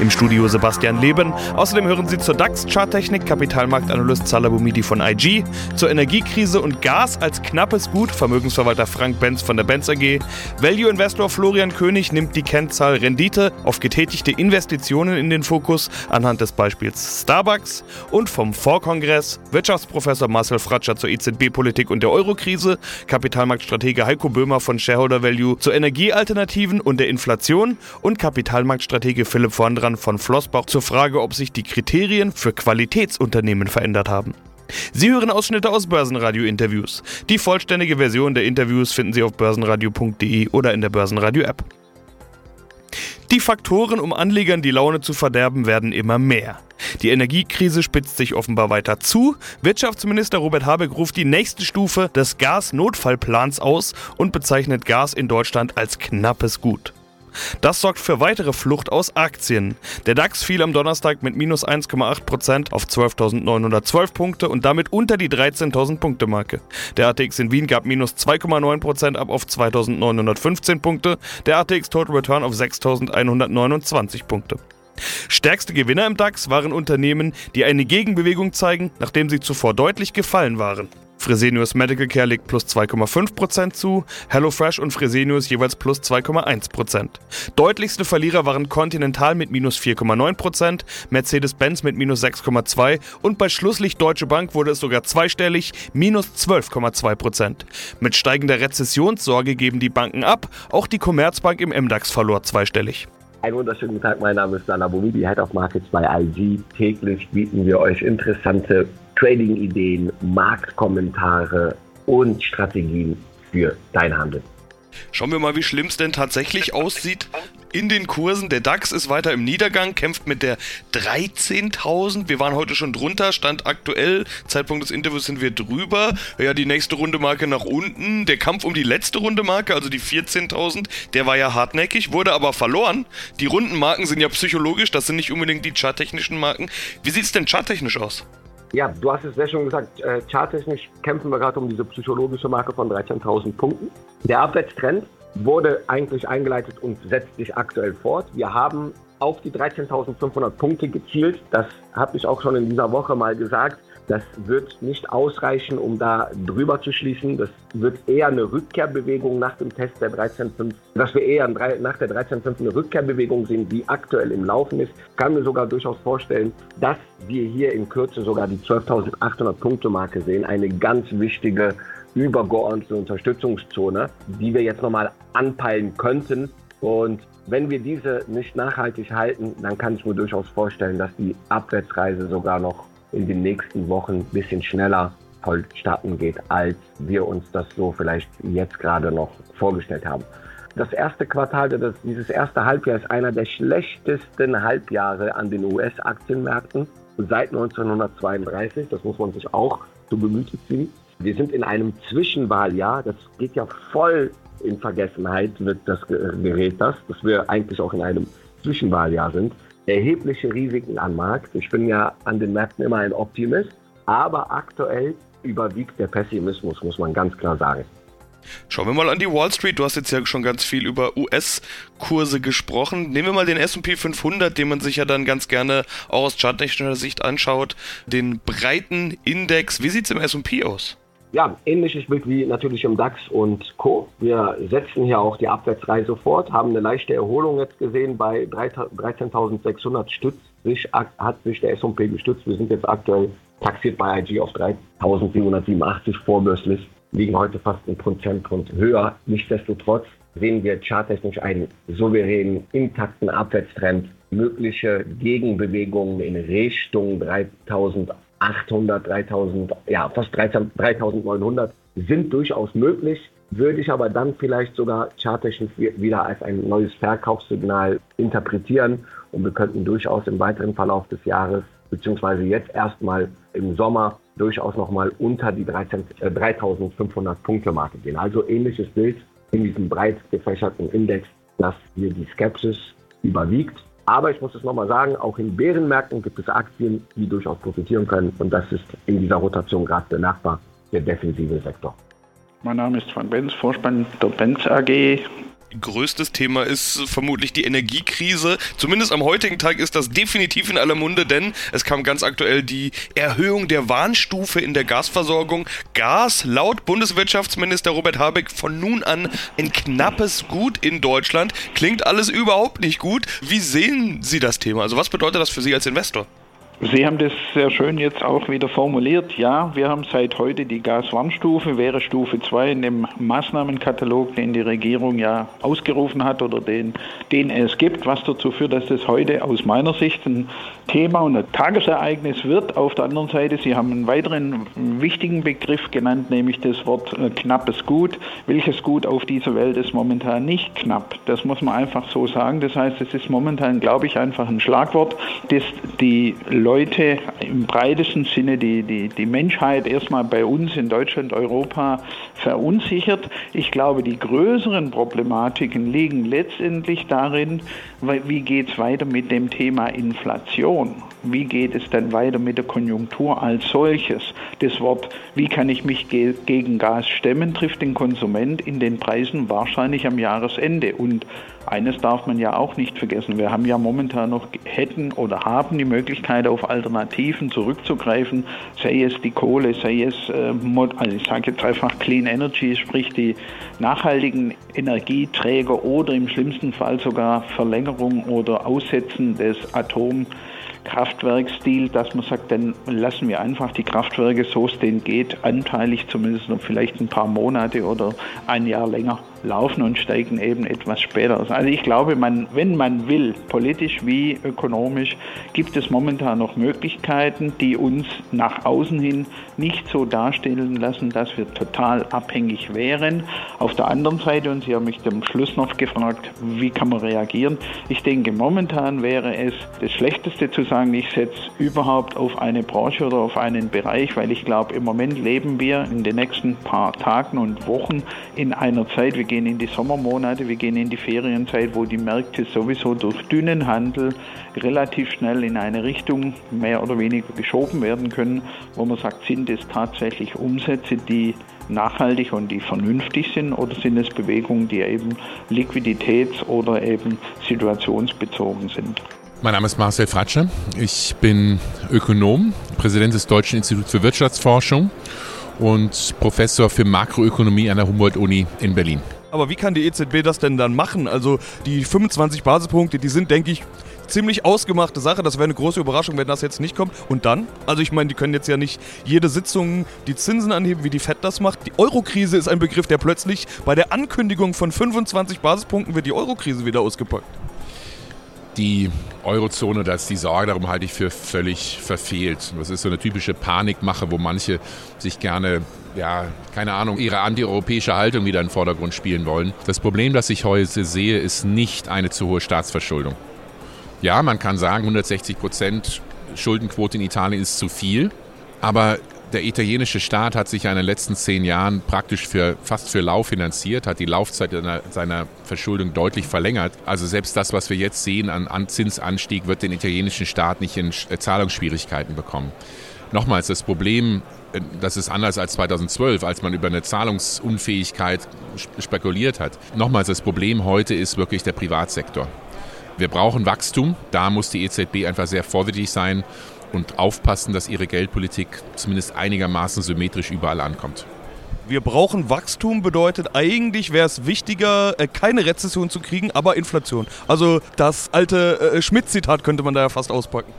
Im Studio Sebastian Leben. Außerdem hören Sie zur DAX-Charttechnik Kapitalmarktanalyst Salabumidi von IG, zur Energiekrise und Gas als knappes Gut Vermögensverwalter Frank Benz von der Benz AG. Value Investor Florian König nimmt die Kennzahl Rendite auf getätigte Investitionen in den Fokus anhand des Beispiels Starbucks und vom Vorkongress Wirtschaftsprofessor Marcel Fratscher zur EZB-Politik und der Eurokrise, Kapitalmarktstratege Heiko Böhmer von Shareholder Value zur Energiealternativen und der Inflation und Kapitalmarktstratege Philipp vorn dran von Flossbach zur Frage, ob sich die Kriterien für Qualitätsunternehmen verändert haben. Sie hören Ausschnitte aus Börsenradio-Interviews. Die vollständige Version der Interviews finden Sie auf börsenradio.de oder in der Börsenradio-App. Die Faktoren, um Anlegern die Laune zu verderben, werden immer mehr. Die Energiekrise spitzt sich offenbar weiter zu. Wirtschaftsminister Robert Habeck ruft die nächste Stufe des Gasnotfallplans aus und bezeichnet Gas in Deutschland als knappes Gut. Das sorgt für weitere Flucht aus Aktien. Der DAX fiel am Donnerstag mit minus 1,8% auf 12.912 Punkte und damit unter die 13.000 Punkte Marke. Der ATX in Wien gab minus 2,9% ab auf 2.915 Punkte, der ATX Total Return auf 6.129 Punkte. Stärkste Gewinner im DAX waren Unternehmen, die eine Gegenbewegung zeigen, nachdem sie zuvor deutlich gefallen waren. Fresenius Medical Care legt plus 2,5% zu, HelloFresh und Fresenius jeweils plus 2,1%. Deutlichste Verlierer waren Continental mit minus 4,9%, Mercedes-Benz mit minus 6,2% und bei Schlusslicht Deutsche Bank wurde es sogar zweistellig, minus 12,2%. Mit steigender Rezessionssorge geben die Banken ab, auch die Commerzbank im MDAX verlor zweistellig. Einen wunderschönen Tag, mein Name ist Sana Bomidi, Head of Markets bei IG. Täglich bieten wir euch interessante Trading-Ideen, Marktkommentare und Strategien für deinen Handel. Schauen wir mal, wie schlimm es denn tatsächlich aussieht in den Kursen. Der DAX ist weiter im Niedergang, kämpft mit der 13.000. Wir waren heute schon drunter, stand aktuell, Zeitpunkt des Interviews sind wir drüber. Ja, die nächste Runde Marke nach unten. Der Kampf um die letzte Runde Marke, also die 14.000, der war ja hartnäckig, wurde aber verloren. Die Rundenmarken sind ja psychologisch, das sind nicht unbedingt die charttechnischen Marken. Wie sieht es denn charttechnisch aus? Ja, du hast es sehr schon gesagt, äh, charttechnisch kämpfen wir gerade um diese psychologische Marke von 13.000 Punkten. Der Abwärtstrend wurde eigentlich eingeleitet und setzt sich aktuell fort. Wir haben auf die 13.500 Punkte gezielt. Das habe ich auch schon in dieser Woche mal gesagt. Das wird nicht ausreichen, um da drüber zu schließen. Das wird eher eine Rückkehrbewegung nach dem Test der 13.5, dass wir eher nach der 13.5 eine Rückkehrbewegung sehen, die aktuell im Laufen ist. Kann mir sogar durchaus vorstellen, dass wir hier in Kürze sogar die 12.800 Punkte Marke sehen. Eine ganz wichtige übergeordnete Unterstützungszone, die wir jetzt nochmal anpeilen könnten. Und wenn wir diese nicht nachhaltig halten, dann kann ich mir durchaus vorstellen, dass die Abwärtsreise sogar noch in den nächsten Wochen ein bisschen schneller vollstatten geht, als wir uns das so vielleicht jetzt gerade noch vorgestellt haben. Das erste Quartal, das, dieses erste Halbjahr ist einer der schlechtesten Halbjahre an den US-Aktienmärkten seit 1932. Das muss man sich auch zu Gemüte ziehen. Wir sind in einem Zwischenwahljahr. Das geht ja voll in Vergessenheit, wird das gerät das, dass wir eigentlich auch in einem Zwischenwahljahr sind erhebliche Risiken am Markt. Ich bin ja an den Märkten immer ein Optimist, aber aktuell überwiegt der Pessimismus, muss man ganz klar sagen. Schauen wir mal an die Wall Street. Du hast jetzt ja schon ganz viel über US-Kurse gesprochen. Nehmen wir mal den S&P 500, den man sich ja dann ganz gerne auch aus charttechnischer Sicht anschaut. Den breiten Index. Wie sieht es im S&P aus? Ja, ähnliches Bild wie natürlich im DAX und Co. Wir setzen hier auch die Abwärtsreise fort, haben eine leichte Erholung jetzt gesehen bei 13.600 Stütz. Sich, hat sich der S&P gestützt. Wir sind jetzt aktuell taxiert bei IG auf 3.787 vorbörslich, liegen heute fast ein Prozentpunkt höher. Nichtsdestotrotz sehen wir charttechnisch einen souveränen, intakten Abwärtstrend. Mögliche Gegenbewegungen in Richtung 3.000 800, 3000, ja, fast 3900 sind durchaus möglich, würde ich aber dann vielleicht sogar charttechnisch wieder als ein neues Verkaufssignal interpretieren und wir könnten durchaus im weiteren Verlauf des Jahres, beziehungsweise jetzt erstmal im Sommer, durchaus nochmal unter die 13, äh, 3500 Punkte Marke gehen. Also ähnliches Bild in diesem breit gefächerten Index dass hier die Skepsis überwiegt. Aber ich muss es nochmal sagen, auch in Bärenmärkten gibt es Aktien, die durchaus profitieren können. Und das ist in dieser Rotation gerade der Nachbar, der defensive Sektor. Mein Name ist Frank Benz, Vorspann der Benz AG größtes Thema ist vermutlich die Energiekrise. Zumindest am heutigen Tag ist das definitiv in aller Munde, denn es kam ganz aktuell die Erhöhung der Warnstufe in der Gasversorgung. Gas laut Bundeswirtschaftsminister Robert Habeck von nun an ein knappes Gut in Deutschland. Klingt alles überhaupt nicht gut. Wie sehen Sie das Thema? Also was bedeutet das für Sie als Investor? Sie haben das sehr schön jetzt auch wieder formuliert. Ja, wir haben seit heute die Gaswarnstufe, wäre Stufe 2 in dem Maßnahmenkatalog, den die Regierung ja ausgerufen hat oder den, den es gibt, was dazu führt, dass das heute aus meiner Sicht ein Thema und ein Tagesereignis wird. Auf der anderen Seite, Sie haben einen weiteren wichtigen Begriff genannt, nämlich das Wort äh, knappes Gut. Welches Gut auf dieser Welt ist momentan nicht knapp? Das muss man einfach so sagen. Das heißt, es ist momentan, glaube ich, einfach ein Schlagwort, das die Leute im breitesten Sinne, die, die, die Menschheit erstmal bei uns in Deutschland, Europa verunsichert. Ich glaube, die größeren Problematiken liegen letztendlich darin, wie geht es weiter mit dem Thema Inflation? Wie geht es dann weiter mit der Konjunktur als solches? Das Wort, wie kann ich mich ge gegen Gas stemmen, trifft den Konsument in den Preisen wahrscheinlich am Jahresende. Und eines darf man ja auch nicht vergessen. Wir haben ja momentan noch, hätten oder haben die Möglichkeit, auf Alternativen zurückzugreifen, sei es die Kohle, sei es, äh, also ich sage jetzt einfach Clean Energy, sprich die nachhaltigen Energieträger oder im schlimmsten Fall sogar Verlängerung oder Aussetzen des Atom Kraftwerksstil, dass man sagt, dann lassen wir einfach die Kraftwerke, so es denen geht, anteilig zumindest noch vielleicht ein paar Monate oder ein Jahr länger laufen und steigen eben etwas später aus. Also ich glaube, man, wenn man will, politisch wie ökonomisch, gibt es momentan noch Möglichkeiten, die uns nach außen hin nicht so darstellen lassen, dass wir total abhängig wären. Auf der anderen Seite, und Sie haben mich am Schluss noch gefragt, wie kann man reagieren? Ich denke, momentan wäre es das Schlechteste zu sagen, ich setze überhaupt auf eine Branche oder auf einen Bereich, weil ich glaube, im Moment leben wir in den nächsten paar Tagen und Wochen in einer Zeit, wir gehen in die Sommermonate, wir gehen in die Ferienzeit, wo die Märkte sowieso durch dünnen Handel relativ schnell in eine Richtung mehr oder weniger geschoben werden können, wo man sagt, sind es tatsächlich Umsätze, die nachhaltig und die vernünftig sind oder sind es Bewegungen, die eben liquiditäts- oder eben situationsbezogen sind? Mein Name ist Marcel Fratsche. Ich bin Ökonom, Präsident des Deutschen Instituts für Wirtschaftsforschung und Professor für Makroökonomie an der Humboldt-Uni in Berlin. Aber wie kann die EZB das denn dann machen? Also die 25 Basispunkte, die sind, denke ich, ziemlich ausgemachte Sache. Das wäre eine große Überraschung, wenn das jetzt nicht kommt. Und dann? Also ich meine, die können jetzt ja nicht jede Sitzung die Zinsen anheben, wie die FED das macht. Die Eurokrise ist ein Begriff, der plötzlich bei der Ankündigung von 25 Basispunkten wird die Eurokrise wieder ausgepackt. Die Eurozone, da ist die Sorge darum halte ich für völlig verfehlt. Das ist so eine typische Panikmache, wo manche sich gerne ja, keine Ahnung, ihre antieuropäische Haltung wieder in den Vordergrund spielen wollen. Das Problem, das ich heute sehe, ist nicht eine zu hohe Staatsverschuldung. Ja, man kann sagen, 160 Prozent Schuldenquote in Italien ist zu viel, aber der italienische Staat hat sich in den letzten zehn Jahren praktisch für, fast für lau finanziert, hat die Laufzeit seiner Verschuldung deutlich verlängert. Also selbst das, was wir jetzt sehen an Zinsanstieg, wird den italienischen Staat nicht in Zahlungsschwierigkeiten bekommen. Nochmals, das Problem das ist anders als 2012, als man über eine Zahlungsunfähigkeit spekuliert hat. Nochmals, das Problem heute ist wirklich der Privatsektor. Wir brauchen Wachstum. Da muss die EZB einfach sehr vorsichtig sein und aufpassen, dass ihre Geldpolitik zumindest einigermaßen symmetrisch überall ankommt. Wir brauchen Wachstum bedeutet eigentlich wäre es wichtiger, äh, keine Rezession zu kriegen, aber Inflation. Also das alte äh, Schmidt-Zitat könnte man da ja fast auspacken.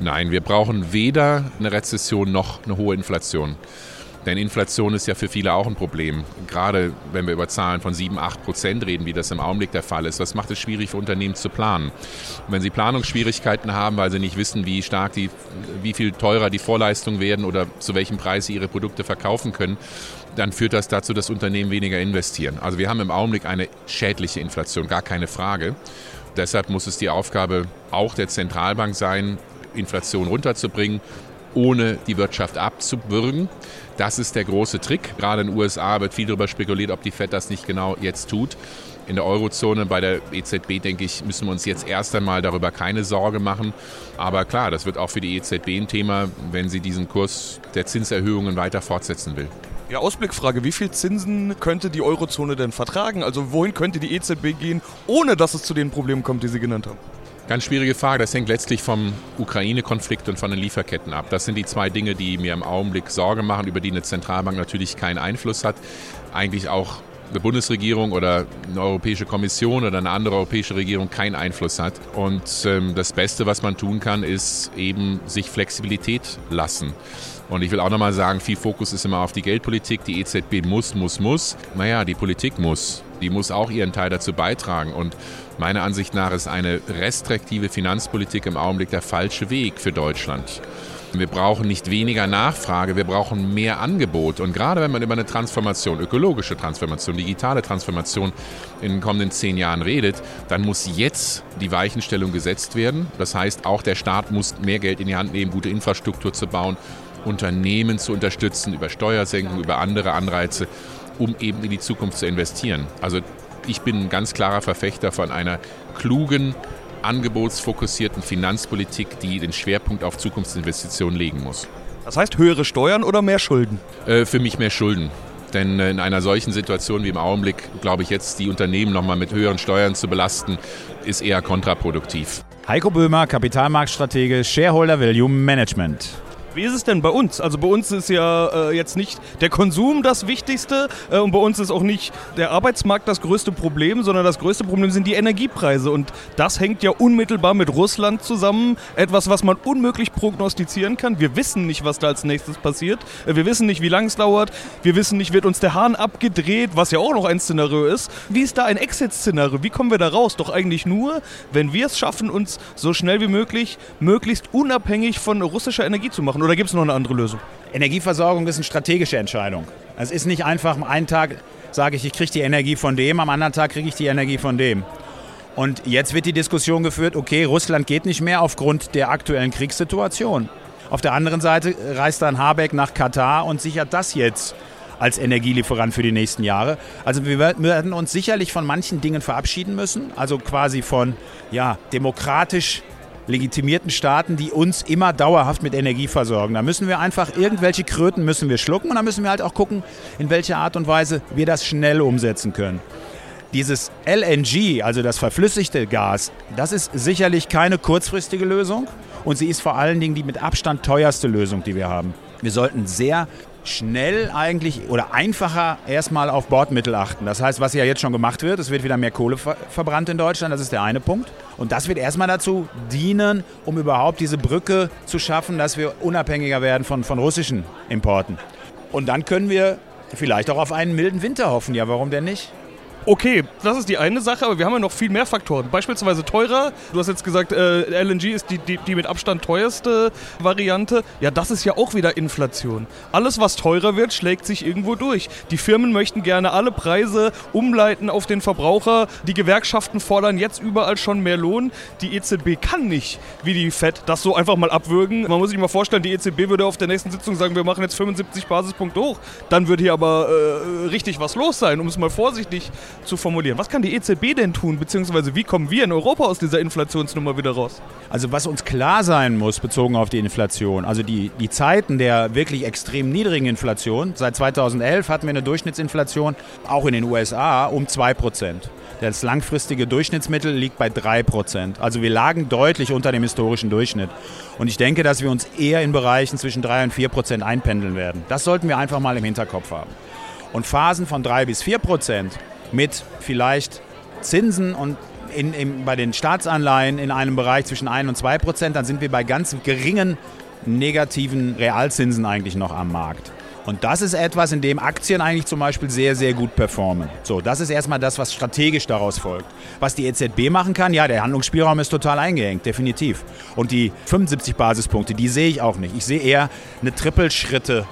Nein, wir brauchen weder eine Rezession noch eine hohe Inflation. Denn Inflation ist ja für viele auch ein Problem. Gerade wenn wir über Zahlen von 7, 8 Prozent reden, wie das im Augenblick der Fall ist, das macht es schwierig für Unternehmen zu planen. Und wenn sie Planungsschwierigkeiten haben, weil sie nicht wissen, wie stark die, wie viel teurer die Vorleistungen werden oder zu welchem Preis sie ihre Produkte verkaufen können, dann führt das dazu, dass Unternehmen weniger investieren. Also wir haben im Augenblick eine schädliche Inflation, gar keine Frage. Deshalb muss es die Aufgabe auch der Zentralbank sein, Inflation runterzubringen, ohne die Wirtschaft abzuwürgen. Das ist der große Trick. Gerade in den USA wird viel darüber spekuliert, ob die Fed das nicht genau jetzt tut. In der Eurozone bei der EZB, denke ich, müssen wir uns jetzt erst einmal darüber keine Sorge machen. Aber klar, das wird auch für die EZB ein Thema, wenn sie diesen Kurs der Zinserhöhungen weiter fortsetzen will. Ja, Ausblickfrage, wie viel Zinsen könnte die Eurozone denn vertragen? Also wohin könnte die EZB gehen, ohne dass es zu den Problemen kommt, die Sie genannt haben? Ganz schwierige Frage. Das hängt letztlich vom Ukraine-Konflikt und von den Lieferketten ab. Das sind die zwei Dinge, die mir im Augenblick Sorge machen, über die eine Zentralbank natürlich keinen Einfluss hat. Eigentlich auch eine Bundesregierung oder eine Europäische Kommission oder eine andere europäische Regierung keinen Einfluss hat. Und ähm, das Beste, was man tun kann, ist eben sich Flexibilität lassen. Und ich will auch nochmal sagen, viel Fokus ist immer auf die Geldpolitik. Die EZB muss, muss, muss. Naja, die Politik muss. Die muss auch ihren Teil dazu beitragen. Und meiner Ansicht nach ist eine restriktive Finanzpolitik im Augenblick der falsche Weg für Deutschland. Wir brauchen nicht weniger Nachfrage, wir brauchen mehr Angebot. Und gerade wenn man über eine Transformation, ökologische Transformation, digitale Transformation in den kommenden zehn Jahren redet, dann muss jetzt die Weichenstellung gesetzt werden. Das heißt, auch der Staat muss mehr Geld in die Hand nehmen, gute Infrastruktur zu bauen, Unternehmen zu unterstützen, über Steuersenkungen, über andere Anreize, um eben in die Zukunft zu investieren. Also ich bin ein ganz klarer Verfechter von einer klugen, angebotsfokussierten Finanzpolitik, die den Schwerpunkt auf Zukunftsinvestitionen legen muss. Das heißt höhere Steuern oder mehr Schulden? Äh, für mich mehr Schulden. Denn äh, in einer solchen Situation wie im Augenblick, glaube ich, jetzt die Unternehmen nochmal mit höheren Steuern zu belasten, ist eher kontraproduktiv. Heiko Böhmer, Kapitalmarktstratege, Shareholder Value Management. Wie ist es denn bei uns? Also bei uns ist ja äh, jetzt nicht der Konsum das Wichtigste äh, und bei uns ist auch nicht der Arbeitsmarkt das größte Problem, sondern das größte Problem sind die Energiepreise und das hängt ja unmittelbar mit Russland zusammen. Etwas, was man unmöglich prognostizieren kann. Wir wissen nicht, was da als nächstes passiert. Äh, wir wissen nicht, wie lange es dauert. Wir wissen nicht, wird uns der Hahn abgedreht, was ja auch noch ein Szenario ist. Wie ist da ein Exit-Szenario? Wie kommen wir da raus? Doch eigentlich nur, wenn wir es schaffen, uns so schnell wie möglich möglichst unabhängig von russischer Energie zu machen machen oder gibt es noch eine andere Lösung? Energieversorgung ist eine strategische Entscheidung. Es ist nicht einfach, am einen Tag sage ich, ich kriege die Energie von dem, am anderen Tag kriege ich die Energie von dem. Und jetzt wird die Diskussion geführt, okay, Russland geht nicht mehr aufgrund der aktuellen Kriegssituation. Auf der anderen Seite reist dann Habeck nach Katar und sichert das jetzt als Energielieferant für die nächsten Jahre. Also wir werden uns sicherlich von manchen Dingen verabschieden müssen, also quasi von ja, demokratisch legitimierten Staaten, die uns immer dauerhaft mit Energie versorgen. Da müssen wir einfach irgendwelche Kröten müssen wir schlucken und da müssen wir halt auch gucken, in welcher Art und Weise wir das schnell umsetzen können. Dieses LNG, also das verflüssigte Gas, das ist sicherlich keine kurzfristige Lösung und sie ist vor allen Dingen die mit Abstand teuerste Lösung, die wir haben. Wir sollten sehr schnell eigentlich oder einfacher erstmal auf Bordmittel achten. Das heißt, was ja jetzt schon gemacht wird, es wird wieder mehr Kohle ver verbrannt in Deutschland, das ist der eine Punkt. Und das wird erstmal dazu dienen, um überhaupt diese Brücke zu schaffen, dass wir unabhängiger werden von, von russischen Importen. Und dann können wir vielleicht auch auf einen milden Winter hoffen. Ja, warum denn nicht? Okay, das ist die eine Sache, aber wir haben ja noch viel mehr Faktoren. Beispielsweise teurer. Du hast jetzt gesagt, äh, LNG ist die, die, die mit Abstand teuerste Variante. Ja, das ist ja auch wieder Inflation. Alles, was teurer wird, schlägt sich irgendwo durch. Die Firmen möchten gerne alle Preise umleiten auf den Verbraucher. Die Gewerkschaften fordern jetzt überall schon mehr Lohn. Die EZB kann nicht, wie die FED, das so einfach mal abwürgen. Man muss sich mal vorstellen, die EZB würde auf der nächsten Sitzung sagen, wir machen jetzt 75 Basispunkte hoch. Dann würde hier aber äh, richtig was los sein, um es mal vorsichtig zu formulieren. Was kann die EZB denn tun, beziehungsweise wie kommen wir in Europa aus dieser Inflationsnummer wieder raus? Also was uns klar sein muss, bezogen auf die Inflation, also die, die Zeiten der wirklich extrem niedrigen Inflation, seit 2011 hatten wir eine Durchschnittsinflation, auch in den USA, um 2%. Das langfristige Durchschnittsmittel liegt bei 3%. Also wir lagen deutlich unter dem historischen Durchschnitt. Und ich denke, dass wir uns eher in Bereichen zwischen 3 und 4% einpendeln werden. Das sollten wir einfach mal im Hinterkopf haben. Und Phasen von 3 bis 4% mit vielleicht Zinsen und in, in, bei den Staatsanleihen in einem Bereich zwischen 1 und 2 Prozent, dann sind wir bei ganz geringen negativen Realzinsen eigentlich noch am Markt. Und das ist etwas, in dem Aktien eigentlich zum Beispiel sehr, sehr gut performen. So, das ist erstmal das, was strategisch daraus folgt. Was die EZB machen kann, ja, der Handlungsspielraum ist total eingeengt, definitiv. Und die 75 Basispunkte, die sehe ich auch nicht. Ich sehe eher eine Trippelschritte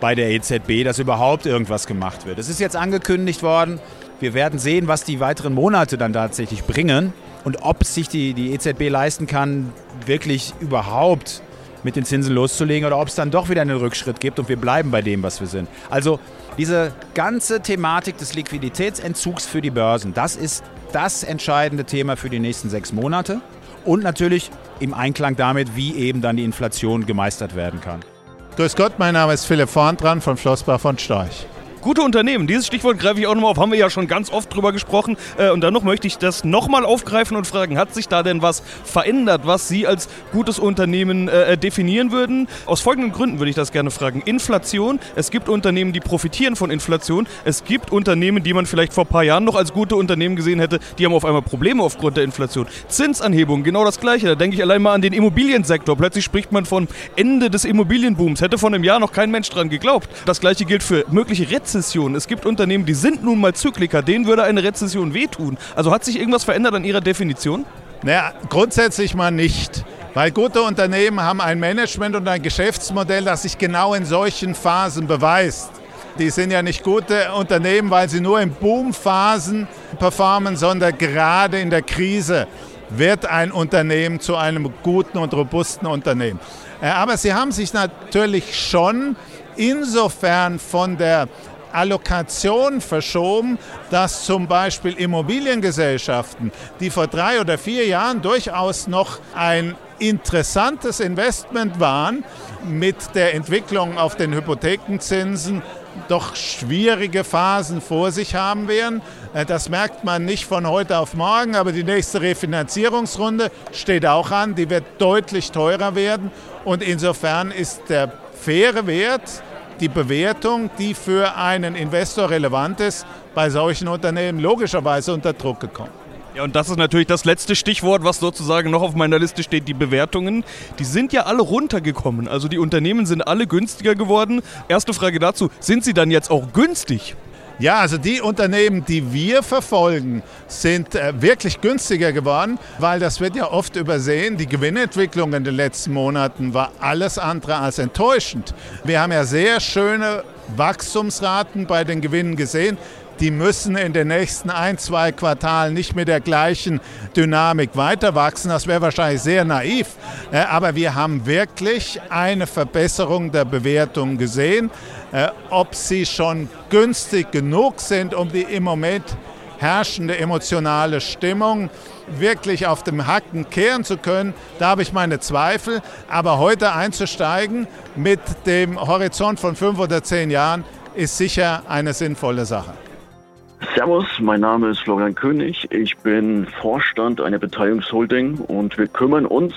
bei der EZB, dass überhaupt irgendwas gemacht wird. Es ist jetzt angekündigt worden, wir werden sehen, was die weiteren Monate dann tatsächlich bringen und ob sich die, die EZB leisten kann, wirklich überhaupt mit den Zinsen loszulegen oder ob es dann doch wieder einen Rückschritt gibt und wir bleiben bei dem, was wir sind. Also diese ganze Thematik des Liquiditätsentzugs für die Börsen, das ist das entscheidende Thema für die nächsten sechs Monate und natürlich im Einklang damit, wie eben dann die Inflation gemeistert werden kann. Grüß Gott, mein Name ist Philipp Vorntran von Flossbach von Storch. Gute Unternehmen, dieses Stichwort greife ich auch nochmal auf, haben wir ja schon ganz oft drüber gesprochen. Äh, und noch möchte ich das nochmal aufgreifen und fragen, hat sich da denn was verändert, was Sie als gutes Unternehmen äh, definieren würden? Aus folgenden Gründen würde ich das gerne fragen. Inflation, es gibt Unternehmen, die profitieren von Inflation. Es gibt Unternehmen, die man vielleicht vor ein paar Jahren noch als gute Unternehmen gesehen hätte, die haben auf einmal Probleme aufgrund der Inflation. Zinsanhebung, genau das Gleiche. Da denke ich allein mal an den Immobiliensektor. Plötzlich spricht man von Ende des Immobilienbooms. Hätte vor einem Jahr noch kein Mensch dran geglaubt. Das Gleiche gilt für mögliche Rezessionen Rezession. Es gibt Unternehmen, die sind nun mal Zykliker, denen würde eine Rezession wehtun. Also hat sich irgendwas verändert an Ihrer Definition? Naja, grundsätzlich mal nicht. Weil gute Unternehmen haben ein Management und ein Geschäftsmodell, das sich genau in solchen Phasen beweist. Die sind ja nicht gute Unternehmen, weil sie nur in Boomphasen performen, sondern gerade in der Krise wird ein Unternehmen zu einem guten und robusten Unternehmen. Äh, aber sie haben sich natürlich schon insofern von der Allokation verschoben, dass zum Beispiel Immobiliengesellschaften, die vor drei oder vier Jahren durchaus noch ein interessantes Investment waren, mit der Entwicklung auf den Hypothekenzinsen doch schwierige Phasen vor sich haben werden. Äh, das merkt man nicht von heute auf morgen, aber die nächste Refinanzierungsrunde steht auch an. Die wird deutlich teurer werden. Und insofern ist der faire Wert die Bewertung, die für einen Investor relevant ist, bei solchen Unternehmen logischerweise unter Druck gekommen. Ja, und das ist natürlich das letzte Stichwort, was sozusagen noch auf meiner Liste steht, die Bewertungen. Die sind ja alle runtergekommen. Also die Unternehmen sind alle günstiger geworden. Erste Frage dazu, sind sie dann jetzt auch günstig? Ja, also die Unternehmen, die wir verfolgen, sind äh, wirklich günstiger geworden, weil das wird ja oft übersehen. Die Gewinnentwicklung in den letzten Monaten war alles andere als enttäuschend. Wir haben ja sehr schöne Wachstumsraten bei den Gewinnen gesehen die müssen in den nächsten ein, zwei Quartalen nicht mit der gleichen Dynamik weiter wachsen. Das wäre wahrscheinlich sehr naiv. Äh, aber wir haben wirklich eine Verbesserung der Bewertung gesehen. Äh, ob sie schon günstig genug sind, um die im Moment herrschende emotionale Stimmung wirklich auf dem Hacken kehren zu können, da habe ich meine Zweifel. Aber heute einzusteigen mit dem Horizont von fünf oder zehn Jahren ist sicher eine sinnvolle Sache. Servus, mein Name ist Florian König. Ich bin Vorstand einer Beteiligungsholding und wir kümmern uns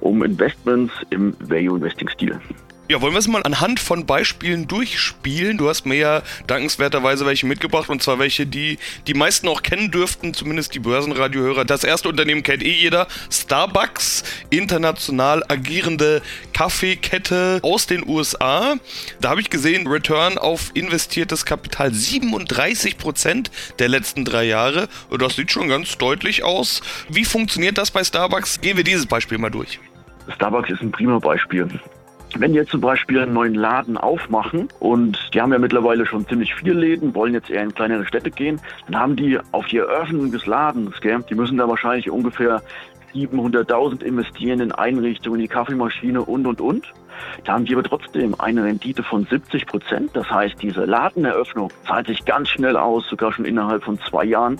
um Investments im Value Investing Stil. Ja, wollen wir es mal anhand von Beispielen durchspielen? Du hast mir ja dankenswerterweise welche mitgebracht und zwar welche, die die meisten auch kennen dürften, zumindest die Börsenradiohörer. Das erste Unternehmen kennt eh jeder, Starbucks, international agierende Kaffeekette aus den USA. Da habe ich gesehen, Return auf investiertes Kapital 37 Prozent der letzten drei Jahre. Und das sieht schon ganz deutlich aus. Wie funktioniert das bei Starbucks? Gehen wir dieses Beispiel mal durch. Starbucks ist ein prima Beispiel. Wenn jetzt zum Beispiel einen neuen Laden aufmachen und die haben ja mittlerweile schon ziemlich viele Läden, wollen jetzt eher in kleinere Städte gehen, dann haben die auf die Eröffnung des Ladens, gell, die müssen da wahrscheinlich ungefähr 700.000 investieren in Einrichtungen, in die Kaffeemaschine und, und, und. Da haben die aber trotzdem eine Rendite von 70 Prozent. Das heißt, diese Ladeneröffnung zahlt sich ganz schnell aus, sogar schon innerhalb von zwei Jahren.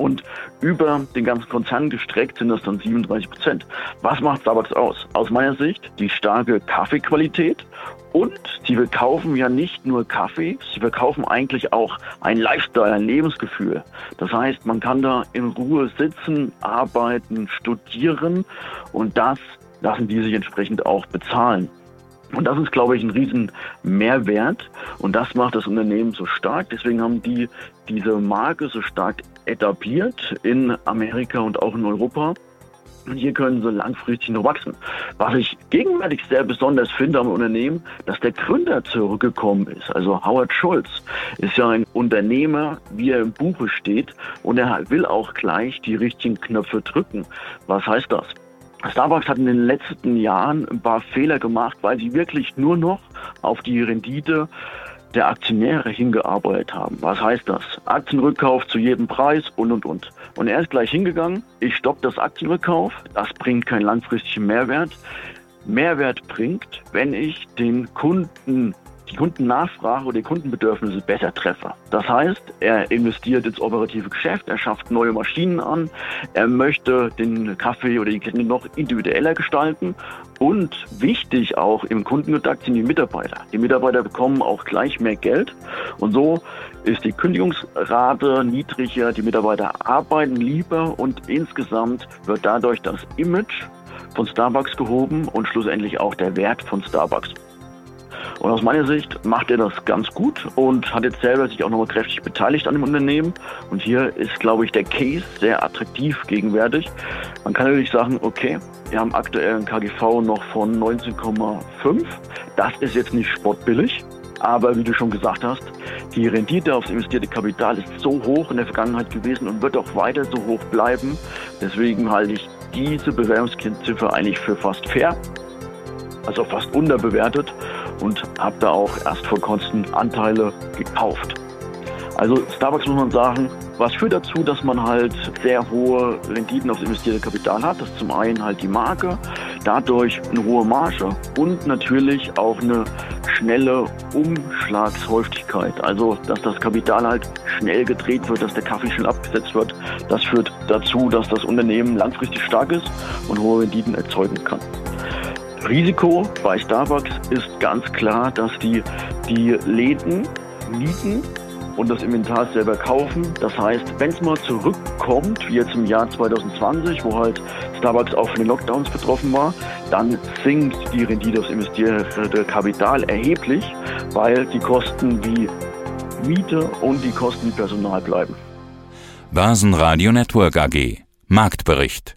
Und über den ganzen Konzern gestreckt sind das dann 37 Prozent. Was macht Starbucks aus? Aus meiner Sicht die starke Kaffeequalität und sie verkaufen ja nicht nur Kaffee, sie verkaufen eigentlich auch ein Lifestyle, ein Lebensgefühl. Das heißt, man kann da in Ruhe sitzen, arbeiten, studieren und das lassen die sich entsprechend auch bezahlen. Und das ist, glaube ich, ein riesen Mehrwert und das macht das Unternehmen so stark. Deswegen haben die diese Marke so stark etabliert in Amerika und auch in Europa. Und hier können sie langfristig noch wachsen. Was ich gegenwärtig sehr besonders finde am Unternehmen, dass der Gründer zurückgekommen ist. Also Howard Schulz ist ja ein Unternehmer, wie er im Buche steht. Und er will auch gleich die richtigen Knöpfe drücken. Was heißt das? Starbucks hat in den letzten Jahren ein paar Fehler gemacht, weil sie wirklich nur noch auf die Rendite der Aktionäre hingearbeitet haben. Was heißt das? Aktienrückkauf zu jedem Preis und und und. Und er ist gleich hingegangen, ich stoppe das Aktienrückkauf, das bringt keinen langfristigen Mehrwert. Mehrwert bringt, wenn ich den Kunden die Kundennachfrage oder die Kundenbedürfnisse besser treffe. Das heißt, er investiert ins operative Geschäft, er schafft neue Maschinen an, er möchte den Kaffee oder die Kette noch individueller gestalten und wichtig auch im Kundenkontakt sind die Mitarbeiter. Die Mitarbeiter bekommen auch gleich mehr Geld und so ist die Kündigungsrate niedriger, die Mitarbeiter arbeiten lieber und insgesamt wird dadurch das Image von Starbucks gehoben und schlussendlich auch der Wert von Starbucks. Und aus meiner Sicht macht er das ganz gut und hat jetzt selber sich auch nochmal kräftig beteiligt an dem Unternehmen. Und hier ist, glaube ich, der Case sehr attraktiv gegenwärtig. Man kann natürlich sagen, okay, wir haben aktuell einen KGV noch von 19,5. Das ist jetzt nicht sportbillig. Aber wie du schon gesagt hast, die Rendite aufs investierte Kapital ist so hoch in der Vergangenheit gewesen und wird auch weiter so hoch bleiben. Deswegen halte ich diese Bewerbungsziffer eigentlich für fast fair, also fast unterbewertet und habe da auch erst vor Kosten Anteile gekauft. Also Starbucks muss man sagen, was führt dazu, dass man halt sehr hohe Renditen aufs investierte Kapital hat. Das ist zum einen halt die Marke, dadurch eine hohe Marge und natürlich auch eine schnelle Umschlagshäufigkeit. Also, dass das Kapital halt schnell gedreht wird, dass der Kaffee schnell abgesetzt wird. Das führt dazu, dass das Unternehmen langfristig stark ist und hohe Renditen erzeugen kann. Risiko bei Starbucks ist ganz klar, dass die die Läden mieten und das Inventar selber kaufen. Das heißt, wenn es mal zurückkommt, wie jetzt im Jahr 2020, wo halt Starbucks auch von den Lockdowns betroffen war, dann sinkt die Rendite aufs investierte Kapital erheblich, weil die Kosten wie Miete und die Kosten wie Personal bleiben. Börsenradio Network AG Marktbericht